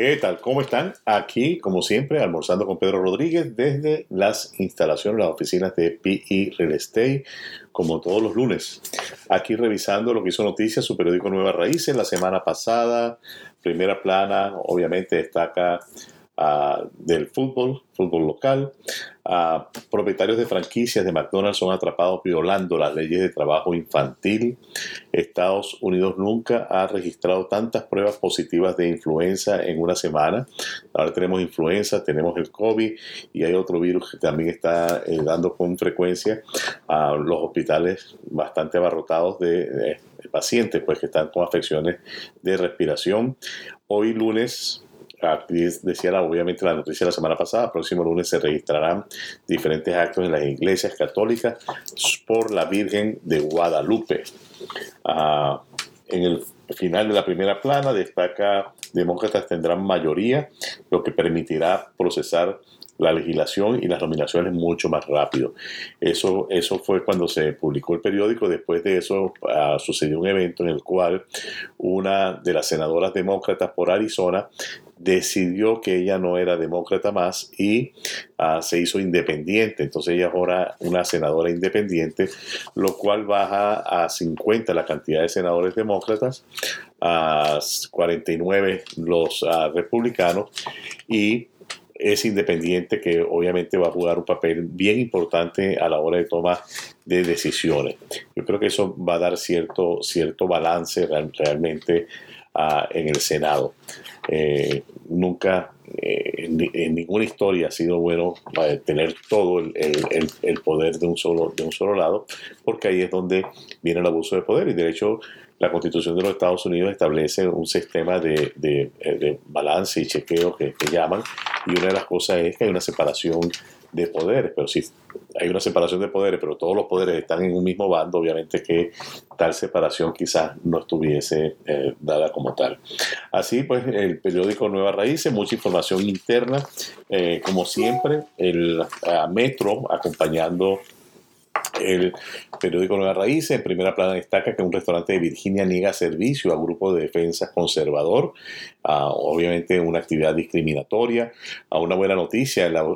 ¿Qué tal? ¿Cómo están? Aquí, como siempre, almorzando con Pedro Rodríguez desde las instalaciones, las oficinas de PE Real Estate, como todos los lunes. Aquí revisando lo que hizo noticias su periódico Nueva Raíces la semana pasada. Primera plana, obviamente destaca del fútbol, fútbol local. propietarios de franquicias de McDonald's son atrapados violando las leyes de trabajo infantil. Estados Unidos nunca ha registrado tantas pruebas positivas de influenza en una semana. Ahora tenemos influenza, tenemos el COVID y hay otro virus que también está eh, dando con frecuencia a los hospitales bastante abarrotados de, de pacientes pues, que están con afecciones de respiración. Hoy lunes decía obviamente la noticia de la semana pasada, próximo lunes se registrarán diferentes actos en las iglesias católicas por la Virgen de Guadalupe. Ah, en el final de la primera plana destaca demócratas tendrán mayoría, lo que permitirá procesar la legislación y las nominaciones mucho más rápido. Eso, eso fue cuando se publicó el periódico. Después de eso ah, sucedió un evento en el cual una de las senadoras demócratas por Arizona decidió que ella no era demócrata más y ah, se hizo independiente. Entonces ella es ahora una senadora independiente, lo cual baja a 50 la cantidad de senadores demócratas, a 49 los ah, republicanos y es independiente que obviamente va a jugar un papel bien importante a la hora de toma de decisiones. Yo creo que eso va a dar cierto, cierto balance realmente uh, en el Senado. Eh, nunca eh, en, ninguna historia ha sido bueno eh, tener todo el, el, el, poder de un, solo, de un solo lado, porque ahí es donde viene el abuso de poder. Y de hecho, la Constitución de los Estados Unidos establece un sistema de, de, balance y chequeo que, llaman, y una de las cosas es que hay una separación de poderes, pero si hay una separación de poderes, pero todos los poderes están en un mismo bando, obviamente que tal separación quizás no estuviese eh, dada como tal. Así pues, el periódico Nueva Raíces, mucha información interna, eh, como siempre, el Metro acompañando el periódico Nueva Raíces, en primera plana destaca que un restaurante de Virginia niega servicio a grupo de defensa conservador, obviamente una actividad discriminatoria. A una buena noticia, la,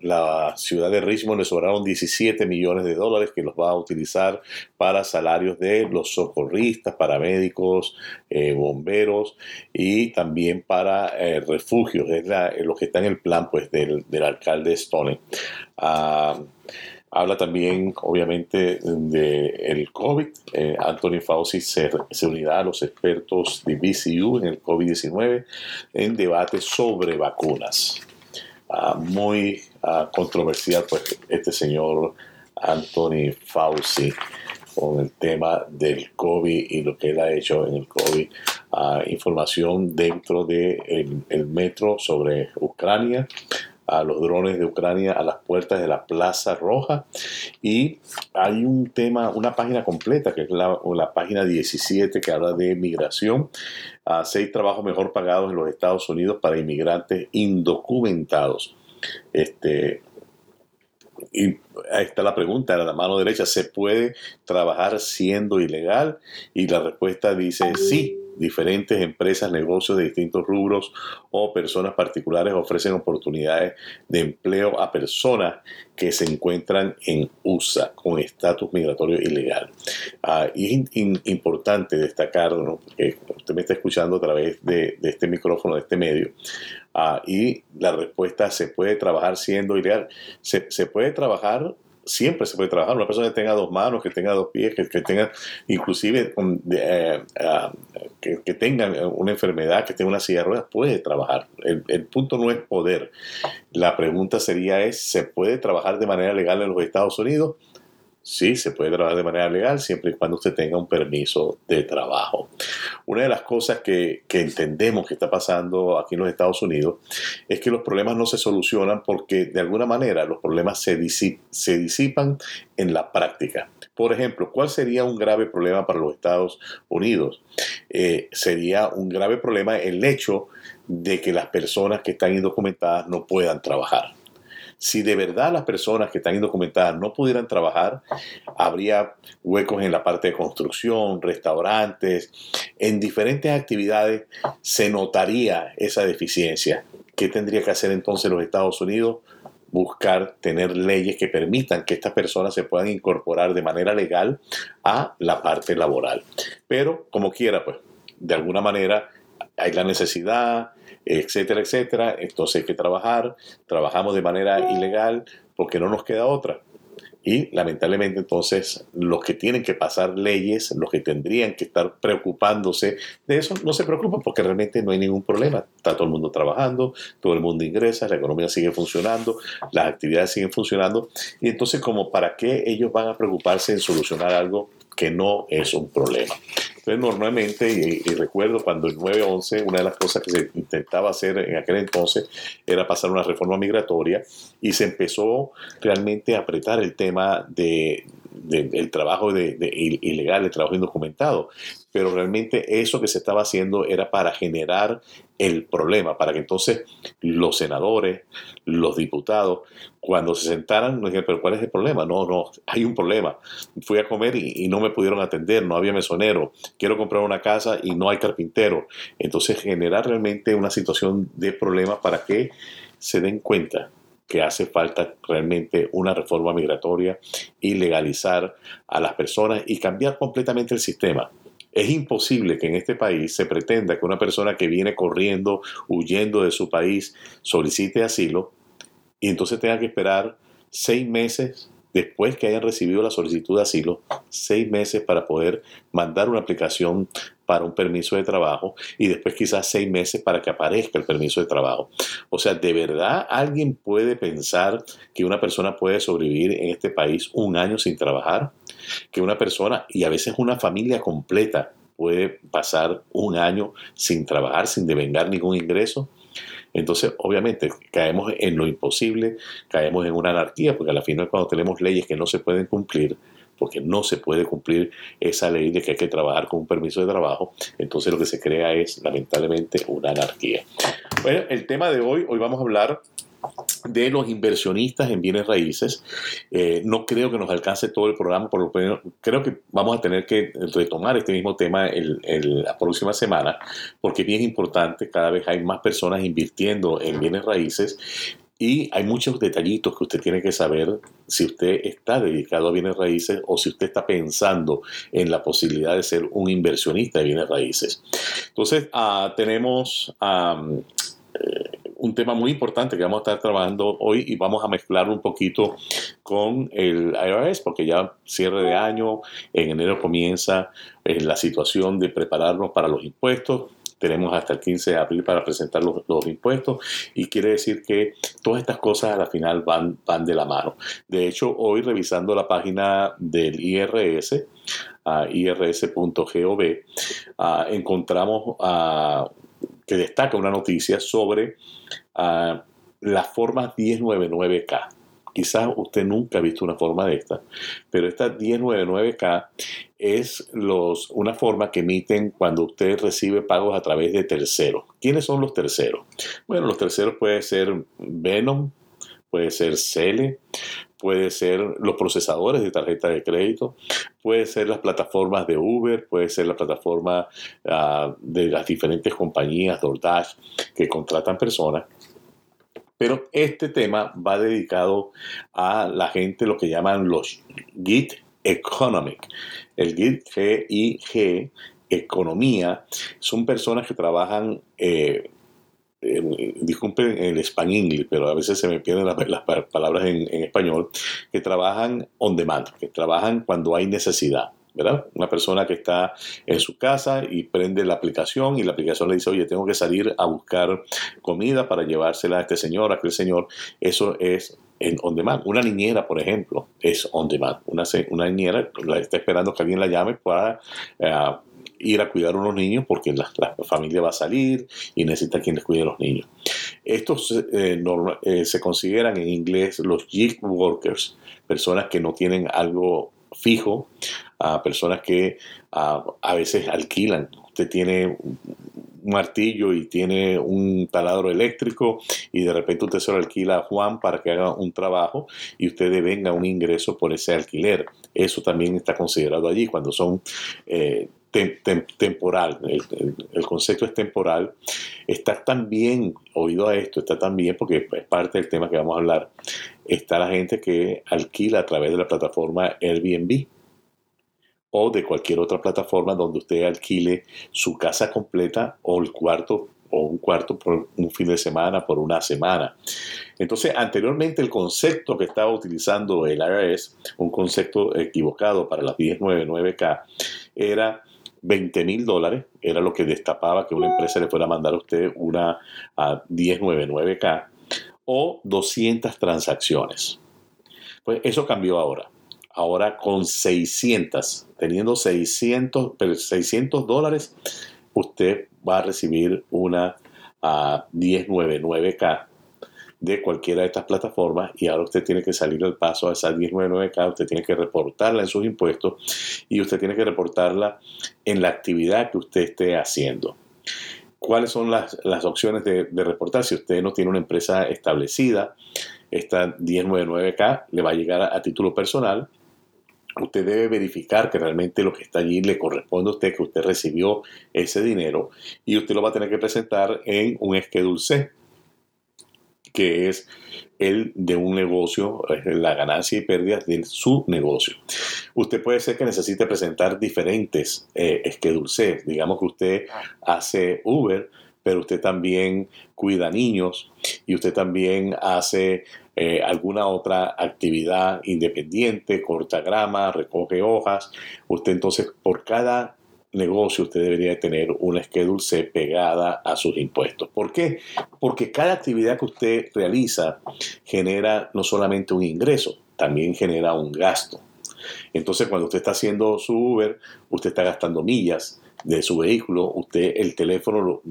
la, ciudad de Richmond le sobraron 17 millones de dólares que los va a utilizar para salarios de los socorristas, paramédicos, eh, bomberos y también para eh, refugios. Es lo que está en el plan pues, del, del alcalde Stone. Ah, Habla también, obviamente, del el COVID. Eh, Anthony Fauci se, unirá a los expertos de BCU en el COVID-19 en debate sobre vacunas. Ah, muy ah, controversial, pues, este señor Anthony Fauci con el tema del COVID y lo que él ha hecho en el COVID. Ah, información dentro del el metro sobre Ucrania a los drones de Ucrania a las puertas de la Plaza Roja. Y hay un tema, una página completa, que es la, la página 17, que habla de migración. a seis trabajos mejor pagados en los Estados Unidos para inmigrantes indocumentados. Este, y ahí está la pregunta, a la mano derecha, ¿se puede trabajar siendo ilegal? Y la respuesta dice sí diferentes empresas, negocios de distintos rubros o personas particulares ofrecen oportunidades de empleo a personas que se encuentran en USA con estatus migratorio ilegal. Ah, y es importante destacar, ¿no? usted me está escuchando a través de, este micrófono, de este medio, ah, y la respuesta se puede trabajar siendo ilegal. Se puede trabajar siempre se puede trabajar. Una persona que tenga dos manos, que tenga dos pies, que, tenga inclusive eh, ah, que, tenga una enfermedad, que tenga una silla de ruedas, puede trabajar. El, el, punto no es poder. La pregunta sería es, ¿se puede trabajar de manera legal en los Estados Unidos? Sí, se puede trabajar de manera legal siempre y cuando usted tenga un permiso de trabajo. Una de las cosas que, entendemos que está pasando aquí en los Estados Unidos es que los problemas no se solucionan porque de alguna manera los problemas se, disipan en la práctica. Por ejemplo, ¿cuál sería un grave problema para los Estados Unidos? Eh, sería un grave problema el hecho de que las personas que están indocumentadas no puedan trabajar. Si de verdad las personas que están indocumentadas no pudieran trabajar, habría huecos en la parte de construcción, restaurantes, en diferentes actividades se notaría esa deficiencia. ¿Qué tendría que hacer entonces los Estados Unidos? buscar tener leyes que permitan que estas personas se puedan incorporar de manera legal a la parte laboral. Pero como quiera, pues, de alguna manera hay la necesidad, etcétera, etcétera. Entonces hay que trabajar, trabajamos de manera ilegal porque no nos queda otra. Y lamentablemente entonces los que tienen que pasar leyes, los que tendrían que estar preocupándose de eso, no se preocupan porque realmente no hay ningún problema. Está todo el mundo trabajando, todo el mundo ingresa, la economía sigue funcionando, las actividades siguen funcionando. Y entonces como para qué ellos van a preocuparse en solucionar algo que no es un problema. Entonces, normalmente, y, recuerdo cuando el 9-11, una de las cosas que se intentaba hacer en aquel entonces era pasar una reforma migratoria y se empezó realmente a apretar el tema de, del trabajo de, ilegal, el trabajo indocumentado. Pero realmente eso que se estaba haciendo era para generar el problema, para que entonces los senadores, los diputados, cuando se sentaran, no dijeran, pero ¿cuál es el problema? No, no, hay un problema. Fui a comer y, no me pudieron atender, no había mesonero, quiero comprar una casa y no hay carpintero. Entonces generar realmente una situación de problema para que se den cuenta que hace falta realmente una reforma migratoria y legalizar a las personas y cambiar completamente el sistema. Es imposible que en este país se pretenda que una persona que viene corriendo, huyendo de su país, solicite asilo y entonces tenga que esperar seis meses después que hayan recibido la solicitud de asilo, seis meses para poder mandar una aplicación para un permiso de trabajo y después quizás seis meses para que aparezca el permiso de trabajo. O sea, ¿de verdad alguien puede pensar que una persona puede sobrevivir en este país un año sin trabajar? Que una persona, y a veces una familia completa, puede pasar un año sin trabajar, sin devengar ningún ingreso. Entonces, obviamente, caemos en lo imposible, caemos en una anarquía, porque al final cuando tenemos leyes que no se pueden cumplir, porque no se puede cumplir esa ley de que hay que trabajar con un permiso de trabajo, entonces lo que se crea es lamentablemente una anarquía. Bueno, el tema de hoy, hoy vamos a hablar de los inversionistas en bienes raíces. Eh, no creo que nos alcance todo el programa, por lo menos creo que vamos a tener que retomar este mismo tema el, la próxima semana, porque es bien importante, cada vez hay más personas invirtiendo en bienes raíces y hay muchos detallitos que usted tiene que saber si usted está dedicado a bienes raíces o si usted está pensando en la posibilidad de ser un inversionista de bienes raíces. Entonces, ah, tenemos eh, un tema muy importante que vamos a estar trabajando hoy y vamos a mezclar un poquito con el IRS, porque ya cierre de año, en enero comienza eh, la situación de prepararnos para los impuestos tenemos hasta el 15 de abril para presentar los, impuestos y quiere decir que todas estas cosas a la final van, van de la mano. De hecho, hoy revisando la página del IRS, irs.gov, encontramos que destaca una noticia sobre las formas 1099K. Quizás usted nunca ha visto una forma de esta, pero esta 1099K es una forma que emiten cuando usted recibe pagos a través de terceros. ¿Quiénes son los terceros? Bueno, los terceros puede ser Venom, puede ser Cele, puede ser los procesadores de tarjeta de crédito, puede ser las plataformas de Uber, puede ser la plataforma ah, de las diferentes compañías DoorDash que contratan personas pero este tema va dedicado a la gente, lo que llaman los Git Economic. El Git G-I-G, economía, son personas que trabajan, eh, disculpen el español, pero a veces se me pierden las, palabras en español, que trabajan on demand, que trabajan cuando hay necesidad. ¿Verdad? Una persona que está en su casa y prende la aplicación y la aplicación le dice, oye, tengo que salir a buscar comida para llevársela a este señor, a aquel señor. Eso es en on demand. Una niñera, por ejemplo, es on demand. Una, una niñera está esperando que alguien la llame para eh, ir a cuidar a unos niños porque la, familia va a salir y necesita quien les cuide a los niños. Estos eh, eh, se consideran en inglés los gig workers, personas que no tienen algo fijo, a personas que a, veces alquilan. Usted tiene martillo y tiene un taladro eléctrico y de repente usted se lo alquila a Juan para que haga un trabajo y usted devenga un ingreso por ese alquiler. Eso también está considerado allí cuando son eh, temporal. El, concepto es temporal. Está también, oído a esto, está también, porque es parte del tema que vamos a hablar, está la gente que alquila a través de la plataforma Airbnb o de cualquier otra plataforma donde usted alquile su casa completa o el cuarto o un cuarto por un fin de semana, por una semana. Entonces, anteriormente el concepto que estaba utilizando el IRS, un concepto equivocado para las 1099K, era 20 mil dólares, era lo que destapaba que una empresa le fuera a mandar a usted una a 1099K o 200 transacciones. Pues eso cambió ahora ahora con 600, teniendo 600, 600 dólares, usted va a recibir una a 1099K de cualquiera de estas plataformas y ahora usted tiene que salir al paso a esa 1099K, usted tiene que reportarla en sus impuestos y usted tiene que reportarla en la actividad que usted esté haciendo. ¿Cuáles son las, opciones de, reportar? Si usted no tiene una empresa establecida, esta 1099K le va a llegar a título personal usted debe verificar que realmente lo que está allí le corresponde a usted, que usted recibió ese dinero y usted lo va a tener que presentar en un Schedule C, que es el de un negocio, la ganancia y pérdidas de su negocio. Usted puede ser que necesite presentar diferentes eh. Digamos que usted hace Uber, pero usted también cuida niños y usted también hace eh, alguna otra actividad independiente, corta grama, recoge hojas. Usted entonces por cada negocio usted debería tener una schedule C pegada a sus impuestos. ¿Por qué? Porque cada actividad que usted realiza genera no solamente un ingreso, también genera un gasto. Entonces, cuando usted está haciendo su Uber, usted está gastando millas de su vehículo, usted el teléfono lo,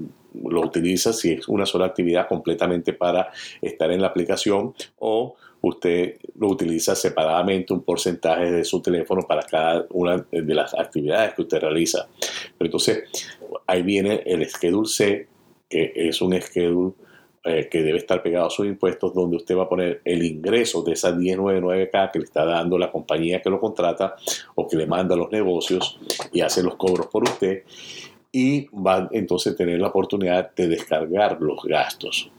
lo utiliza si es una sola actividad completamente para estar en la aplicación o usted lo utiliza separadamente un porcentaje de su teléfono para cada una de las actividades que usted realiza. Pero entonces ahí viene el schedule C, que es un schedule eh, que debe estar pegado a sus impuestos, donde usted va a poner el ingreso de esa 1099K que le está dando la compañía que lo contrata o que le manda los negocios y hace los cobros por usted y va entonces a tener la oportunidad de descargar los gastos.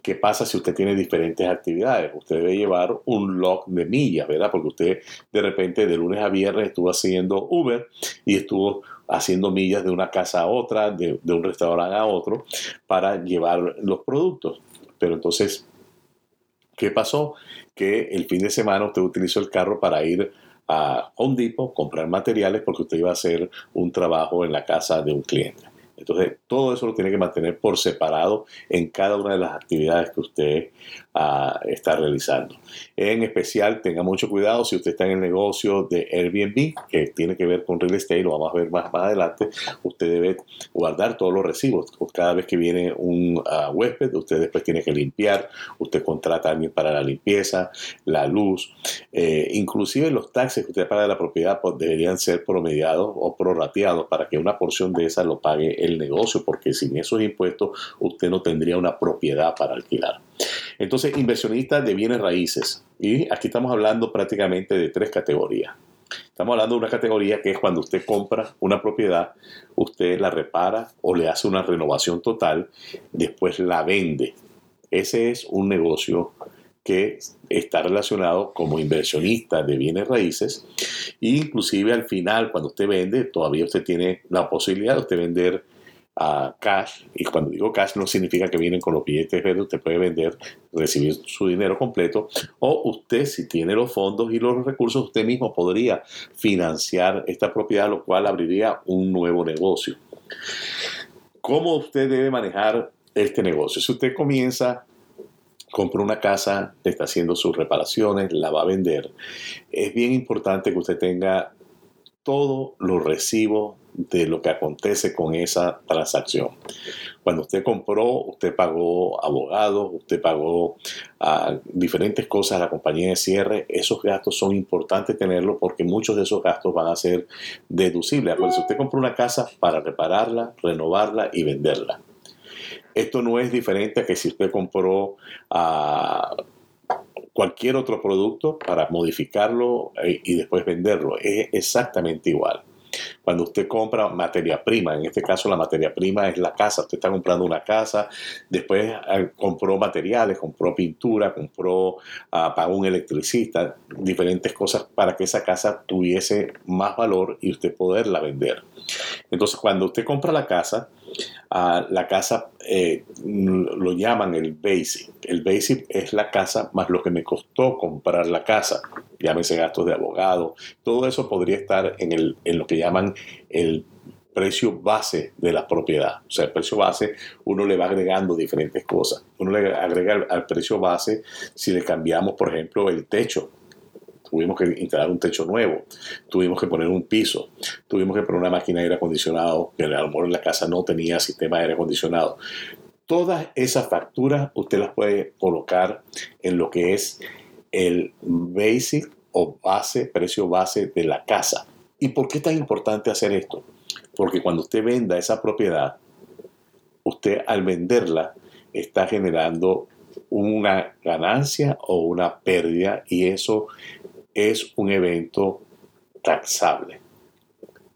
¿Qué pasa si usted tiene diferentes actividades? Usted debe llevar un log de millas, ¿verdad? Porque usted de repente de lunes a viernes estuvo haciendo Uber y estuvo haciendo millas de una casa a otra, de, un restaurante a otro, para llevar los productos. Pero entonces, ¿qué pasó? Que el fin de semana usted utilizó el carro para ir a Home Depot, comprar materiales porque usted iba a hacer un trabajo en la casa de un cliente. Entonces, todo eso lo tiene que mantener por separado en cada una de las actividades que usted ah, está realizando. En especial, tenga mucho cuidado si usted está en el negocio de Airbnb, que tiene que ver con real estate, lo vamos a ver más, adelante. Usted debe guardar todos los recibos. Cada vez que viene un ah, huésped, usted después tiene que limpiar, usted contrata a alguien para la limpieza, la luz, eh, inclusive los taxes que usted paga de la propiedad pues, deberían ser promediados o prorrateados para que una porción de esa lo pague el negocio, porque sin esos impuestos usted no tendría una propiedad para alquilar. Entonces, inversionista de bienes raíces. Y aquí estamos hablando prácticamente de tres categorías. Estamos hablando de una categoría que es cuando usted compra una propiedad, usted la repara o le hace una renovación total, después la vende. Ese es un negocio que está relacionado como inversionista de bienes raíces e inclusive al final cuando usted vende todavía usted tiene la posibilidad de usted vender a cash y cuando digo cash no significa que vienen con los billetes verdes usted puede vender recibir su dinero completo o usted si tiene los fondos y los recursos usted mismo podría financiar esta propiedad lo cual abriría un nuevo negocio ¿Cómo usted debe manejar este negocio? Si usted comienza compra una casa, está haciendo sus reparaciones, la va a vender, es bien importante que usted tenga todos los recibos de lo que acontece con esa transacción. Cuando usted compró, usted pagó abogados, usted pagó ah, diferentes cosas a la compañía de cierre. Esos gastos son importantes tenerlos porque muchos de esos gastos van a ser deducibles. si usted compró una casa para repararla, renovarla y venderla. Esto no es diferente a que si usted compró ah, cualquier otro producto para modificarlo eh, y después venderlo. Es exactamente igual. Cuando usted compra materia prima, en este caso la materia prima es la casa, usted está comprando una casa, después eh, compró materiales, compró pintura, compró, ah, pagó un electricista, diferentes cosas para que esa casa tuviese más valor y usted poderla vender. Entonces, cuando usted compra la casa, ah, la casa eh, lo llaman el basic. El basic es la casa más lo que me costó comprar la casa. Llámese gastos de abogado. Todo eso podría estar en, el, en lo que llaman el precio base de la propiedad. O sea, el precio base uno le va agregando diferentes cosas. Uno le agrega al precio base si le cambiamos, por ejemplo, el techo tuvimos que instalar un techo nuevo, tuvimos que poner un piso, tuvimos que poner una máquina de aire acondicionado, que a lo mejor en la casa no tenía sistema de aire acondicionado. Todas esas facturas usted las puede colocar en lo que es el basic o base, precio base de la casa. ¿Y por qué es tan importante hacer esto? Porque cuando usted venda esa propiedad, usted al venderla está generando una ganancia o una pérdida y eso es un evento taxable.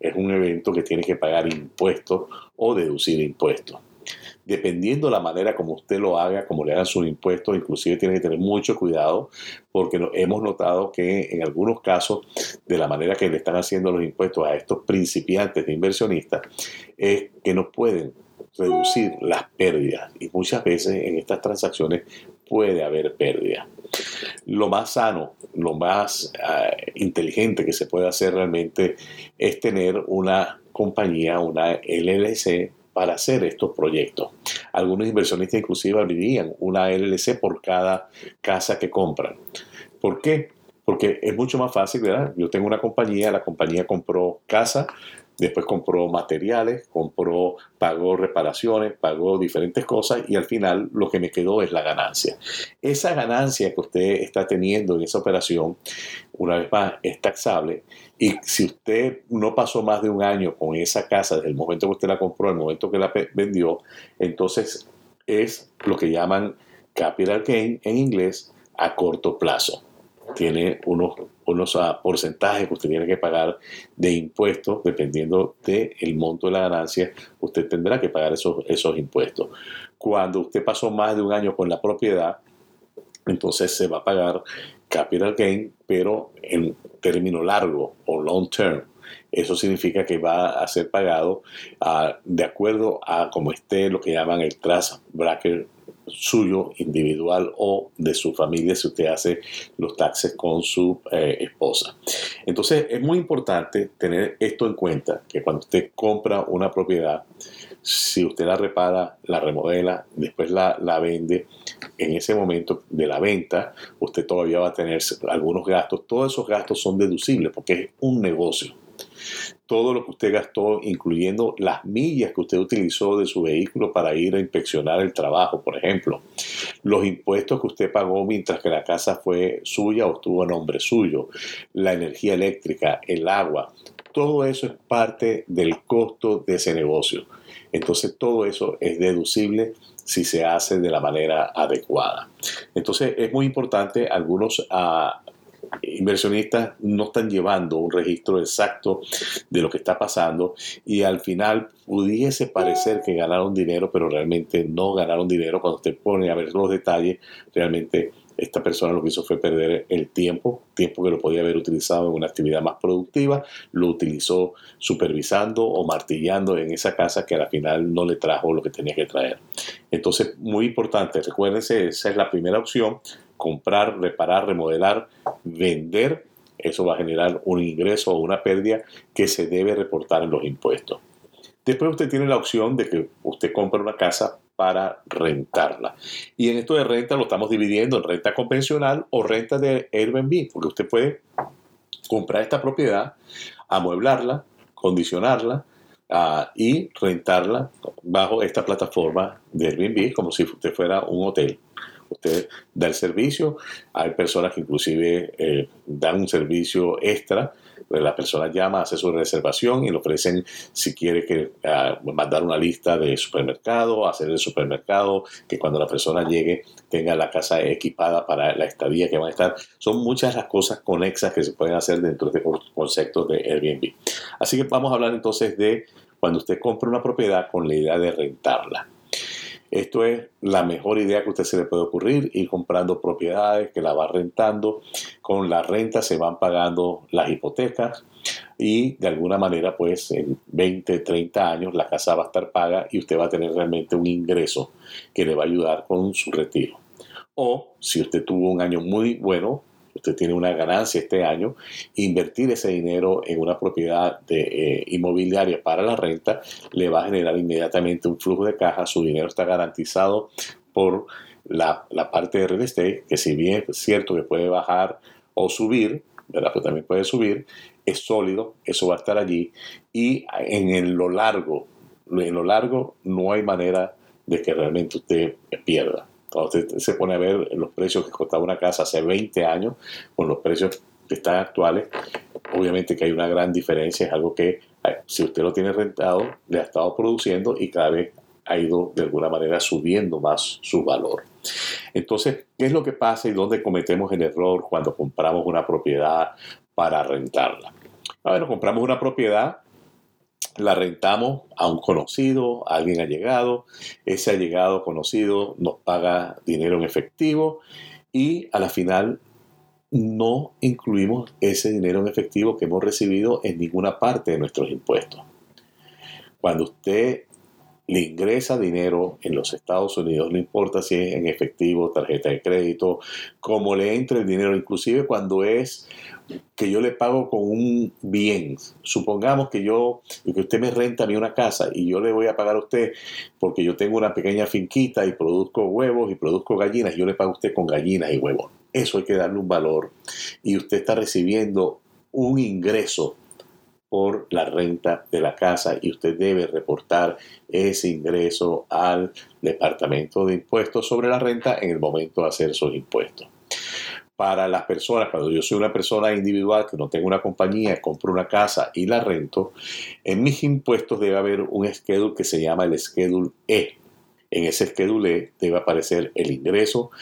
Es un evento que tiene que pagar impuestos o deducir impuestos. Dependiendo de la manera como usted lo haga, como le hagan sus impuestos, inclusive tiene que tener mucho cuidado porque hemos notado que en algunos casos, de la manera que le están haciendo los impuestos a estos principiantes de inversionistas, es que no pueden reducir las pérdidas y muchas veces en estas transacciones puede haber pérdida. Lo más sano, lo más eh, inteligente que se puede hacer realmente es tener una compañía, una LLC para hacer estos proyectos. Algunos inversionistas inclusive abrirían una LLC por cada casa que compran. ¿Por qué? Porque es mucho más fácil, ¿verdad? Yo tengo una compañía, la compañía compró casa, después compró materiales, compró, pagó reparaciones, pagó diferentes cosas y al final lo que me quedó es la ganancia. Esa ganancia que usted está teniendo en esa operación, una vez más, es taxable y si usted no pasó más de un año con esa casa desde el momento que usted la compró, el momento que la vendió, entonces es lo que llaman capital gain en inglés a corto plazo tiene unos, unos porcentajes que usted tiene que pagar de impuestos, dependiendo del monto de la ganancia, usted tendrá que pagar esos, esos impuestos. Cuando usted pasó más de un año con la propiedad, entonces se va a pagar capital gain, pero en término largo o long term. Eso significa que va a ser pagado ah, de acuerdo a como esté lo que llaman el trust bracket suyo individual o de su familia si usted hace los taxes con su eh, esposa. Entonces es muy importante tener esto en cuenta, que cuando usted compra una propiedad, si usted la repara, la remodela, después la, la vende, en ese momento de la venta, usted todavía va a tener algunos gastos. Todos esos gastos son deducibles porque es un negocio todo lo que usted gastó, incluyendo las millas que usted utilizó de su vehículo para ir a inspeccionar el trabajo, por ejemplo, los impuestos que usted pagó mientras que la casa fue suya o estuvo a nombre suyo, la energía eléctrica, el agua, todo eso es parte del costo de ese negocio. Entonces todo eso es deducible si se hace de la manera adecuada. Entonces es muy importante, algunos ah, inversionistas no están llevando un registro exacto de lo que está pasando y al final pudiese parecer que ganaron dinero, pero realmente no ganaron dinero. Cuando usted pone a ver los detalles, realmente esta persona lo que hizo fue perder el tiempo, tiempo que lo podía haber utilizado en una actividad más productiva, lo utilizó supervisando o martillando en esa casa que al final no le trajo lo que tenía que traer. Entonces, muy importante, recuérdense, esa es la primera opción, comprar, reparar, remodelar, vender, eso va a generar un ingreso o una pérdida que se debe reportar en los impuestos. Después usted tiene la opción de que usted compre una casa para rentarla. Y en esto de renta lo estamos dividiendo en renta convencional o renta de Airbnb, porque usted puede comprar esta propiedad, amueblarla, condicionarla ah, y rentarla bajo esta plataforma de Airbnb como si usted fuera un hotel. Usted da el servicio, hay personas que inclusive eh, dan un servicio extra la persona llama, hace su reservación y le ofrecen si quiere que ah, mandar una lista de supermercado, hacer el supermercado, que cuando la persona llegue tenga la casa equipada para la estadía que van a estar. Son muchas las cosas conexas que se pueden hacer dentro de este conceptos de Airbnb. Así que vamos a hablar entonces de cuando usted compra una propiedad con la idea de rentarla. Esto es la mejor idea que a usted se le puede ocurrir, ir comprando propiedades que la va rentando. Con la renta se van pagando las hipotecas y de alguna manera pues en 20, 30 años la casa va a estar paga y usted va a tener realmente un ingreso que le va a ayudar con su retiro. O si usted tuvo un año muy bueno, usted tiene una ganancia este año, invertir ese dinero en una propiedad de, eh, inmobiliaria para la renta le va a generar inmediatamente un flujo de caja, su dinero está garantizado por la, parte de real estate, que si bien es cierto que puede bajar o subir, ¿verdad? Pues también puede subir, es sólido, eso va a estar allí y en lo largo, en lo largo no hay manera de que realmente usted pierda. Cuando usted se pone a ver los precios que costaba una casa hace 20 años con los precios que están actuales, obviamente que hay una gran diferencia, es algo que eh, si usted lo tiene rentado, le ha estado produciendo y cada vez ha ido de alguna manera subiendo más su valor. Entonces, ¿qué es lo que pasa y dónde cometemos el error cuando compramos una propiedad para rentarla? Bueno, compramos una propiedad la rentamos a un conocido, a alguien allegado, ese allegado conocido nos paga dinero en efectivo y a la final no incluimos ese dinero en efectivo que hemos recibido en ninguna parte de nuestros impuestos. Cuando usted le ingresa dinero en los Estados Unidos, no importa si es en efectivo, tarjeta de crédito, como le entre el dinero, inclusive cuando es que yo le pago con un bien. Supongamos que yo, que usted me renta a mí una casa y yo le voy a pagar a usted porque yo tengo una pequeña finquita y produzco huevos y produzco gallinas, yo le pago a usted con gallinas y huevos. Eso hay que darle un valor y usted está recibiendo un ingreso por la renta de la casa y usted debe reportar ese ingreso al Departamento de Impuestos sobre la renta en el momento de hacer esos impuestos. Para las personas, cuando yo soy una persona individual que no tengo una compañía, compro una casa y la rento, en mis impuestos debe haber un schedule que se llama el schedule E. En ese schedule E debe aparecer el ingreso,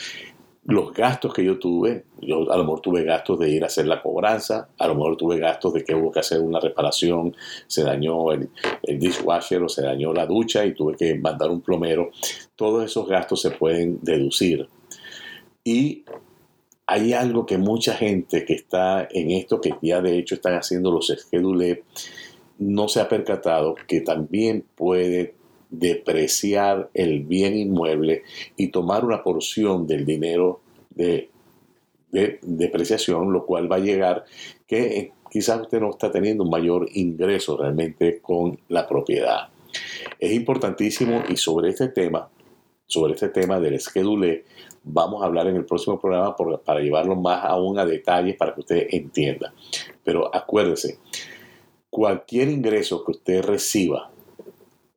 los gastos que yo tuve, yo a lo mejor tuve gastos de ir a hacer la cobranza, a lo mejor tuve gastos de que hubo que hacer una reparación, se dañó el, el dishwasher o se dañó la ducha y tuve que mandar un plomero. Todos esos gastos se pueden deducir. Y hay algo que mucha gente que está en esto, que ya de hecho están haciendo los schedules, no se ha percatado que también puede depreciar el bien inmueble y tomar una porción del dinero de, depreciación, lo cual va a llegar que eh, quizás usted no está teniendo un mayor ingreso realmente con la propiedad. Es importantísimo y sobre este tema, sobre este tema del schedule, vamos a hablar en el próximo programa para llevarlo más aún a detalles para que usted entienda. Pero acuérdese, cualquier ingreso que usted reciba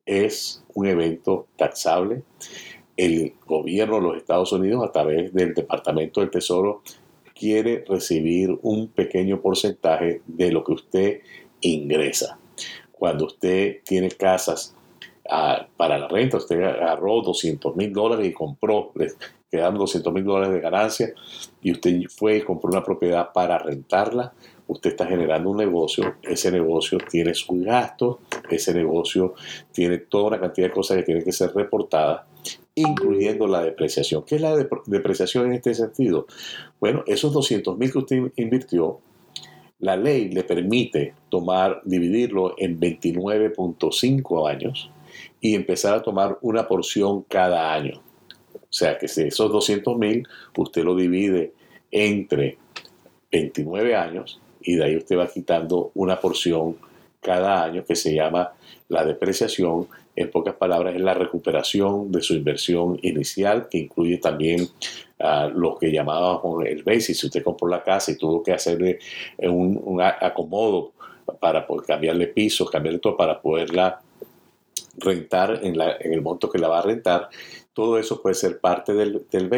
es un evento taxable. El gobierno de los Estados Unidos, a través del Departamento del Tesoro, quiere recibir un pequeño porcentaje de lo que usted ingresa. Cuando usted tiene casas ah, para la renta, usted agarró 200 mil dólares y compró, le quedan 200 mil dólares de ganancia y usted fue y compró una propiedad para rentarla, usted está generando un negocio, ese negocio tiene sus gastos, ese negocio tiene toda una cantidad de cosas que tienen que ser reportadas, incluyendo la depreciación. ¿Qué es la depreciación en este sentido? Bueno, esos 200 mil que usted invirtió, la ley le permite tomar, dividirlo en 29.5 años y empezar a tomar una porción cada año. O sea que si esos 200 mil usted lo divide entre 29 años, y de ahí usted va quitando una porción cada año que se llama la depreciación. En pocas palabras, es la recuperación de su inversión inicial, que incluye también uh, lo que llamábamos el basis. Si usted compró la casa y tuvo que hacerle un, acomodo para cambiarle pisos, cambiarle todo para poderla rentar en, la, en, el monto que la va a rentar, todo eso puede ser parte del, del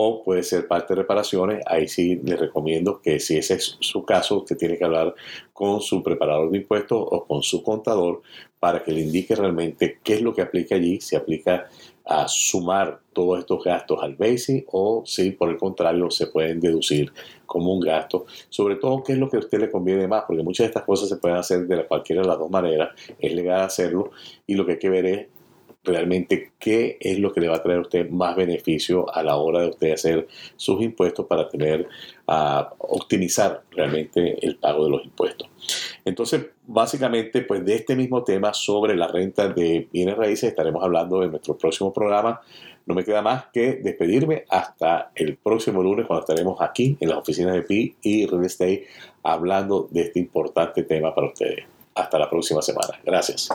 o puede ser parte de reparaciones. Ahí sí les recomiendo que si ese es su caso, usted tiene que hablar con su preparador de impuestos o con su contador para que le indique realmente qué es lo que aplica allí, si aplica a sumar todos estos gastos al BASIC o si por el contrario se pueden deducir como un gasto. Sobre todo, qué es lo que a usted le conviene más, porque muchas de estas cosas se pueden hacer de cualquiera de las dos maneras. Es legal hacerlo y lo que hay que ver es realmente qué es lo que le va a traer a usted más beneficio a la hora de usted hacer sus impuestos para tener, a optimizar realmente el pago de los impuestos. Entonces, básicamente, pues de este mismo tema sobre la renta de bienes raíces estaremos hablando en nuestro próximo programa. No me queda más que despedirme hasta el próximo lunes cuando estaremos aquí en las oficinas de PI y Real Estate hablando de este importante tema para ustedes. Hasta la próxima semana. Gracias.